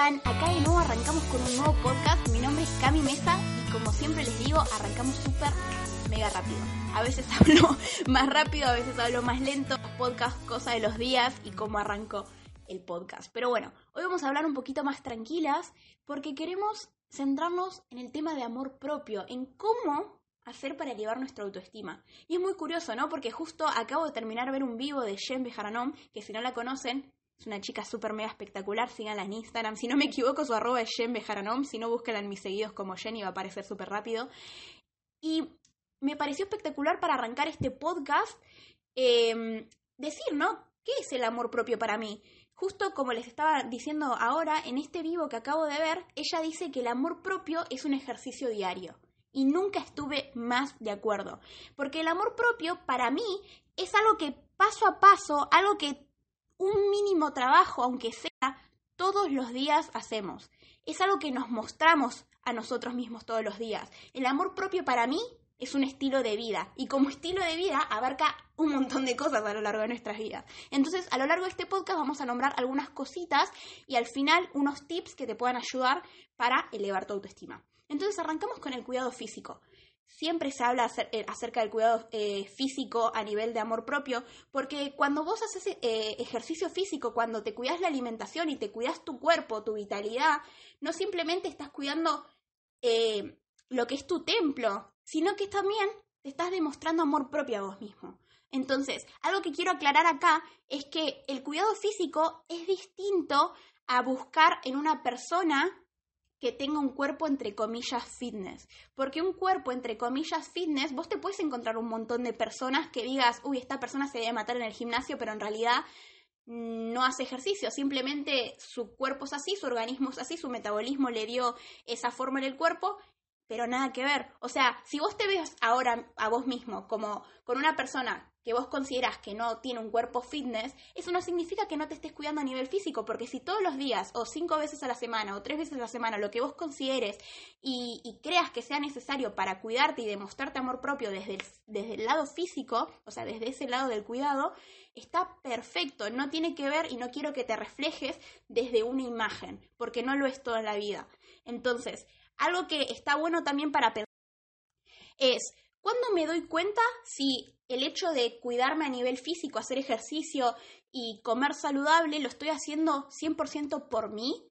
Acá de nuevo arrancamos con un nuevo podcast. Mi nombre es Cami Mesa y como siempre les digo, arrancamos súper mega rápido. A veces hablo más rápido, a veces hablo más lento. Podcast, cosa de los días y cómo arranco el podcast. Pero bueno, hoy vamos a hablar un poquito más tranquilas porque queremos centrarnos en el tema de amor propio, en cómo hacer para elevar nuestra autoestima. Y es muy curioso, ¿no? Porque justo acabo de terminar ver un vivo de Jen Beharanom, que si no la conocen, es una chica súper mega espectacular, síganla en Instagram. Si no me equivoco, su arroba es Jen Beharanom, si no, búsquenla en mis seguidos como Jen y va a aparecer súper rápido. Y me pareció espectacular para arrancar este podcast eh, decir, ¿no? ¿Qué es el amor propio para mí? Justo como les estaba diciendo ahora, en este vivo que acabo de ver, ella dice que el amor propio es un ejercicio diario. Y nunca estuve más de acuerdo. Porque el amor propio, para mí, es algo que paso a paso, algo que un mínimo trabajo, aunque sea, todos los días hacemos. Es algo que nos mostramos a nosotros mismos todos los días. El amor propio para mí es un estilo de vida y como estilo de vida abarca un montón de cosas a lo largo de nuestras vidas. Entonces, a lo largo de este podcast vamos a nombrar algunas cositas y al final unos tips que te puedan ayudar para elevar tu autoestima. Entonces, arrancamos con el cuidado físico. Siempre se habla eh, acerca del cuidado eh, físico a nivel de amor propio, porque cuando vos haces eh, ejercicio físico, cuando te cuidas la alimentación y te cuidas tu cuerpo, tu vitalidad, no simplemente estás cuidando lo que es tu templo, sino que también te estás demostrando amor propio a vos mismo. Entonces, algo que quiero aclarar acá es que el cuidado físico es distinto a buscar en una persona que tenga un cuerpo entre comillas fitness. Porque un cuerpo entre comillas fitness, vos te puedes encontrar un montón de personas que digas, uy, esta persona se debe matar en el gimnasio, pero en realidad no hace ejercicio, simplemente su cuerpo es así, su organismo es así, su metabolismo le dio esa forma en el cuerpo pero nada que ver. O sea, si vos te ves ahora a vos mismo como con una persona que vos consideras que no tiene un cuerpo fitness, eso no significa que no te estés cuidando a nivel físico, porque si todos los días, o cinco veces a la semana, o tres veces a la semana, lo que vos consideres y, y creas que sea necesario para cuidarte y demostrarte amor propio desde el, desde el lado físico, o sea, desde ese lado del cuidado, está perfecto, no tiene que ver y no quiero que te reflejes desde una imagen, porque no lo es toda la vida. Entonces, algo que está bueno también para pensar es, ¿cuándo me doy cuenta si el hecho de cuidarme a nivel físico, hacer ejercicio y comer saludable lo estoy haciendo 100% por mí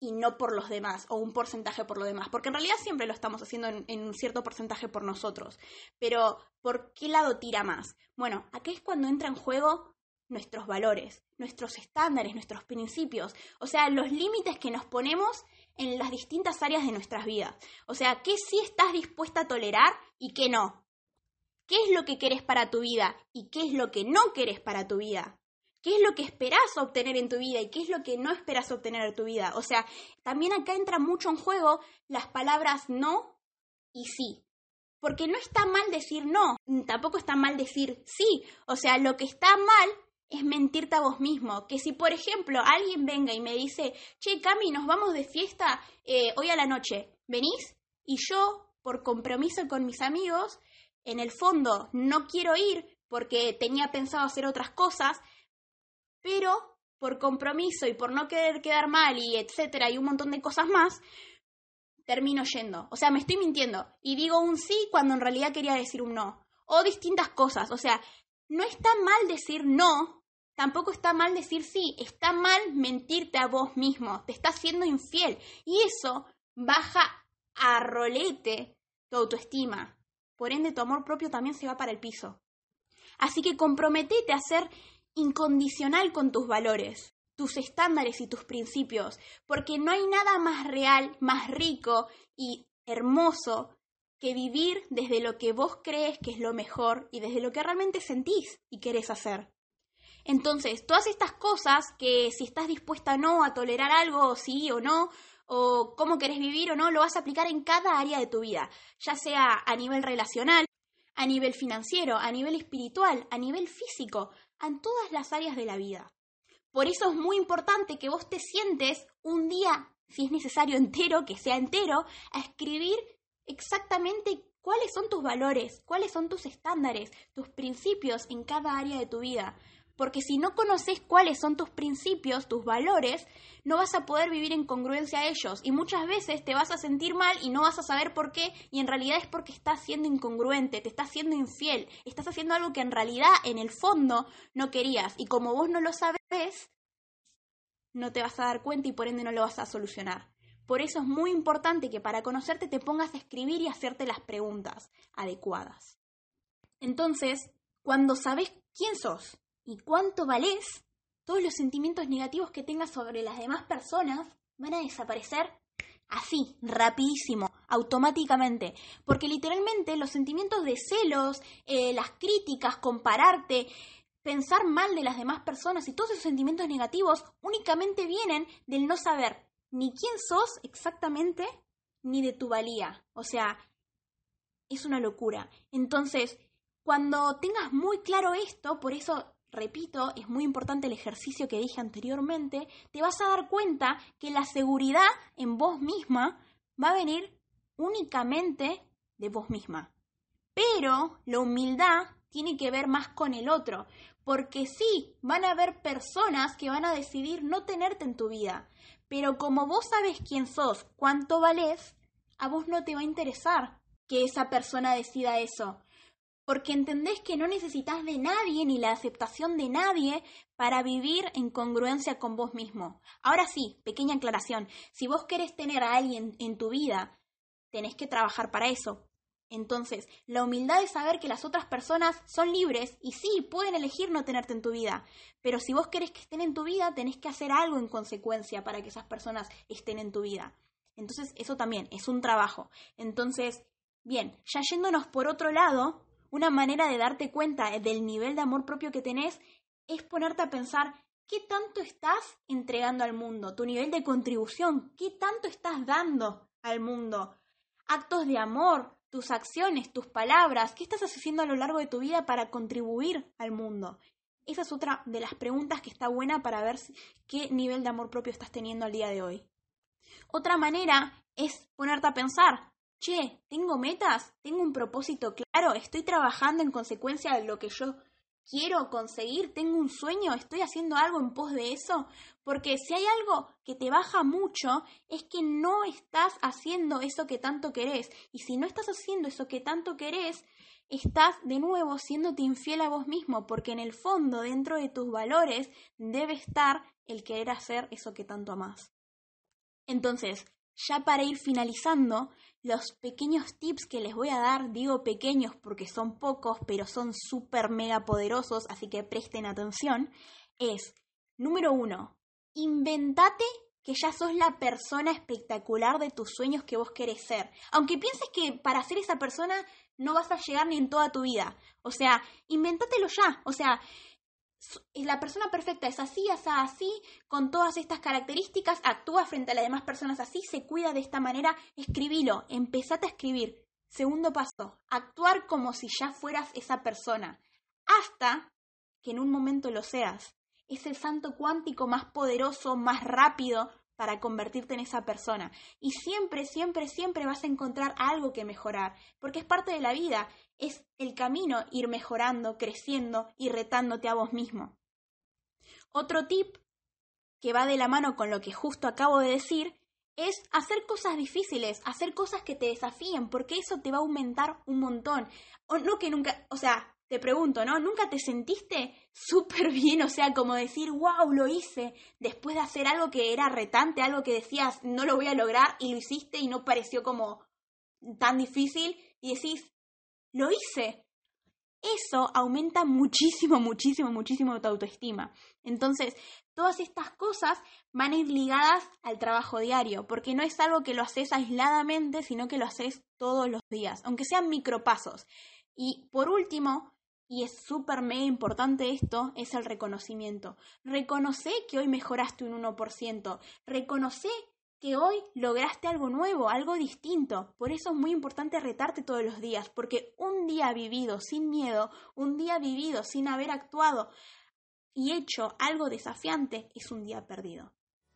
y no por los demás, o un porcentaje por los demás, porque en realidad siempre lo estamos haciendo en, un cierto porcentaje por nosotros, pero ¿por qué lado tira más? Bueno, aquí es cuando entra en juego nuestros valores, nuestros estándares, nuestros principios, o sea, los límites que nos ponemos en las distintas áreas de nuestras vidas. O sea, ¿qué sí estás dispuesta a tolerar y qué no? ¿Qué es lo que querés para tu vida y qué es lo que no querés para tu vida? ¿Qué es lo que esperás obtener en tu vida y qué es lo que no esperas obtener en tu vida? O sea, también acá entra mucho en juego las palabras no y sí. Porque no está mal decir no, tampoco está mal decir sí. O sea, lo que está mal es mentirte a vos mismo. Que si, por ejemplo, alguien venga y me dice, che, Cami, nos vamos de fiesta eh, hoy a la noche, ¿venís? Y yo, por compromiso con mis amigos, en el fondo no quiero ir porque tenía pensado hacer otras cosas, pero por compromiso y por no querer quedar mal y etcétera y un montón de cosas más, termino yendo. O sea, me estoy mintiendo y digo un sí cuando en realidad quería decir un no. O distintas cosas. O sea, no está mal decir no Tampoco está mal decir sí, está mal mentirte a vos mismo, te estás siendo infiel y eso baja a rolete tu autoestima. Por ende, tu amor propio también se va para el piso. Así que comprometete a ser incondicional con tus valores, tus estándares y tus principios, porque no hay nada más real, más rico y hermoso que vivir desde lo que vos crees que es lo mejor y desde lo que realmente sentís y querés hacer. Entonces, todas estas cosas que si estás dispuesta o no a tolerar algo, sí o no, o cómo querés vivir o no, lo vas a aplicar en cada área de tu vida, ya sea a nivel relacional, a nivel financiero, a nivel espiritual, a nivel físico, en todas las áreas de la vida. Por eso es muy importante que vos te sientes un día, si es necesario entero, que sea entero, a escribir exactamente cuáles son tus valores, cuáles son tus estándares, tus principios en cada área de tu vida Porque si no conoces cuáles son tus principios, tus valores, no vas a poder vivir en congruencia a ellos. Y muchas veces te vas a sentir mal y no vas a saber por qué. Y en realidad es porque estás siendo incongruente, te estás siendo infiel, estás haciendo algo que en realidad, en el fondo, no querías. Y como vos no lo sabes, no te vas a dar cuenta y por ende no lo vas a solucionar. Por eso es muy importante que para conocerte te pongas a escribir y hacerte las preguntas adecuadas. Entonces, cuando sabes quién sos y cuánto valés, todos los sentimientos negativos que tengas sobre las demás personas van a desaparecer así, rapidísimo, automáticamente. Porque literalmente los sentimientos de celos, eh, las críticas, compararte, pensar mal de las demás personas y todos esos sentimientos negativos únicamente vienen del no saber ni quién sos exactamente, ni de tu valía. O sea, es una locura. Entonces, cuando tengas muy claro esto, por eso, repito, es muy importante el ejercicio que dije anteriormente, te vas a dar cuenta que la seguridad en vos misma va a venir únicamente de vos misma. Pero la humildad tiene que ver más con el otro, porque sí, van a haber personas que van a decidir no tenerte en tu vida, pero como vos sabes quién sos, cuánto valés, a vos no te va a interesar que esa persona decida eso, porque entendés que no necesitas de nadie ni la aceptación de nadie para vivir en congruencia con vos mismo. Ahora sí, pequeña aclaración, si vos querés tener a alguien en tu vida, tenés que trabajar para eso. Entonces, la humildad de saber que las otras personas son libres y sí, pueden elegir no tenerte en tu vida, pero si vos querés que estén en tu vida, tenés que hacer algo en consecuencia para que esas personas estén en tu vida. Entonces, eso también es un trabajo. Entonces, bien, ya yéndonos por otro lado, una manera de darte cuenta del nivel de amor propio que tenés es ponerte a pensar qué tanto estás entregando al mundo, tu nivel de contribución, qué tanto estás dando al mundo. Actos de amor, tus acciones, tus palabras, qué estás haciendo a lo largo de tu vida para contribuir al mundo. Esa es otra de las preguntas que está buena para ver qué nivel de amor propio estás teniendo al día de hoy. Otra manera es ponerte a pensar, che, ¿tengo metas? ¿Tengo un propósito claro? ¿Estoy trabajando en consecuencia de lo que yo quiero conseguir? ¿Tengo un sueño? ¿Estoy haciendo algo en pos de eso? Porque si hay algo que te baja mucho, es que no estás haciendo eso que tanto querés. Y si no estás haciendo eso que tanto querés, estás de nuevo siéndote infiel a vos mismo, porque en el fondo, dentro de tus valores, debe estar el querer hacer eso que tanto amás. Entonces, ya para ir finalizando, los pequeños tips que les voy a dar, digo pequeños porque son pocos, pero son súper mega poderosos, así que presten atención, es, número uno, inventate que ya sos la persona espectacular de tus sueños que vos querés ser. Aunque pienses que para ser esa persona no vas a llegar ni en toda tu vida. O sea, inventatelo ya. O sea, la persona perfecta es así, así, así, con todas estas características, actúa frente a las demás personas así, se cuida de esta manera, escribilo, empezate a escribir. Segundo paso, actuar como si ya fueras esa persona, hasta que en un momento lo seas. Es el santo cuántico más poderoso, más rápido para convertirte en esa persona. Y siempre, siempre, siempre vas a encontrar algo que mejorar, porque es parte de la vida es el camino ir mejorando, creciendo y retándote a vos mismo. Otro tip que va de la mano con lo que justo acabo de decir es hacer cosas difíciles, hacer cosas que te desafíen, porque eso te va a aumentar un montón. O no que nunca, o sea, te pregunto, ¿no? ¿Nunca te sentiste súper bien? O sea, como decir, wow, lo hice, después de hacer algo que era retante, algo que decías, no lo voy a lograr, y lo hiciste y no pareció como tan difícil, y decís, lo hice. Eso aumenta muchísimo, muchísimo, muchísimo tu autoestima. Entonces, todas estas cosas van a ir ligadas al trabajo diario, porque no es algo que lo haces aisladamente, sino que lo haces todos los días, aunque sean micropasos. Y por último, y es súper mega importante esto, es el reconocimiento. Reconoce que hoy mejoraste un 1%. Reconoce que hoy lograste algo nuevo, algo distinto. Por eso es muy importante retarte todos los días, porque un día vivido sin miedo, un día vivido sin haber actuado y hecho algo desafiante, es un día perdido.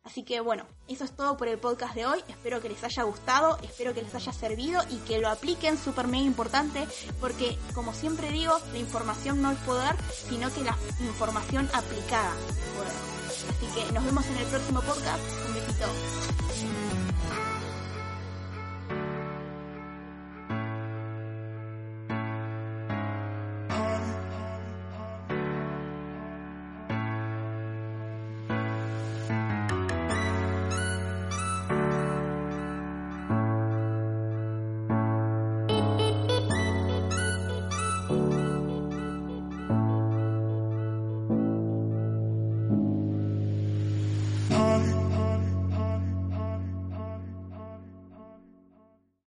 Así que bueno, eso es todo por el podcast de hoy. Espero que les haya gustado, espero que les haya servido y que lo apliquen, súper mega importante, porque como siempre digo, la información no es poder, sino que la información aplicada es poder. Así que nos vemos en el próximo podcast. Un besito.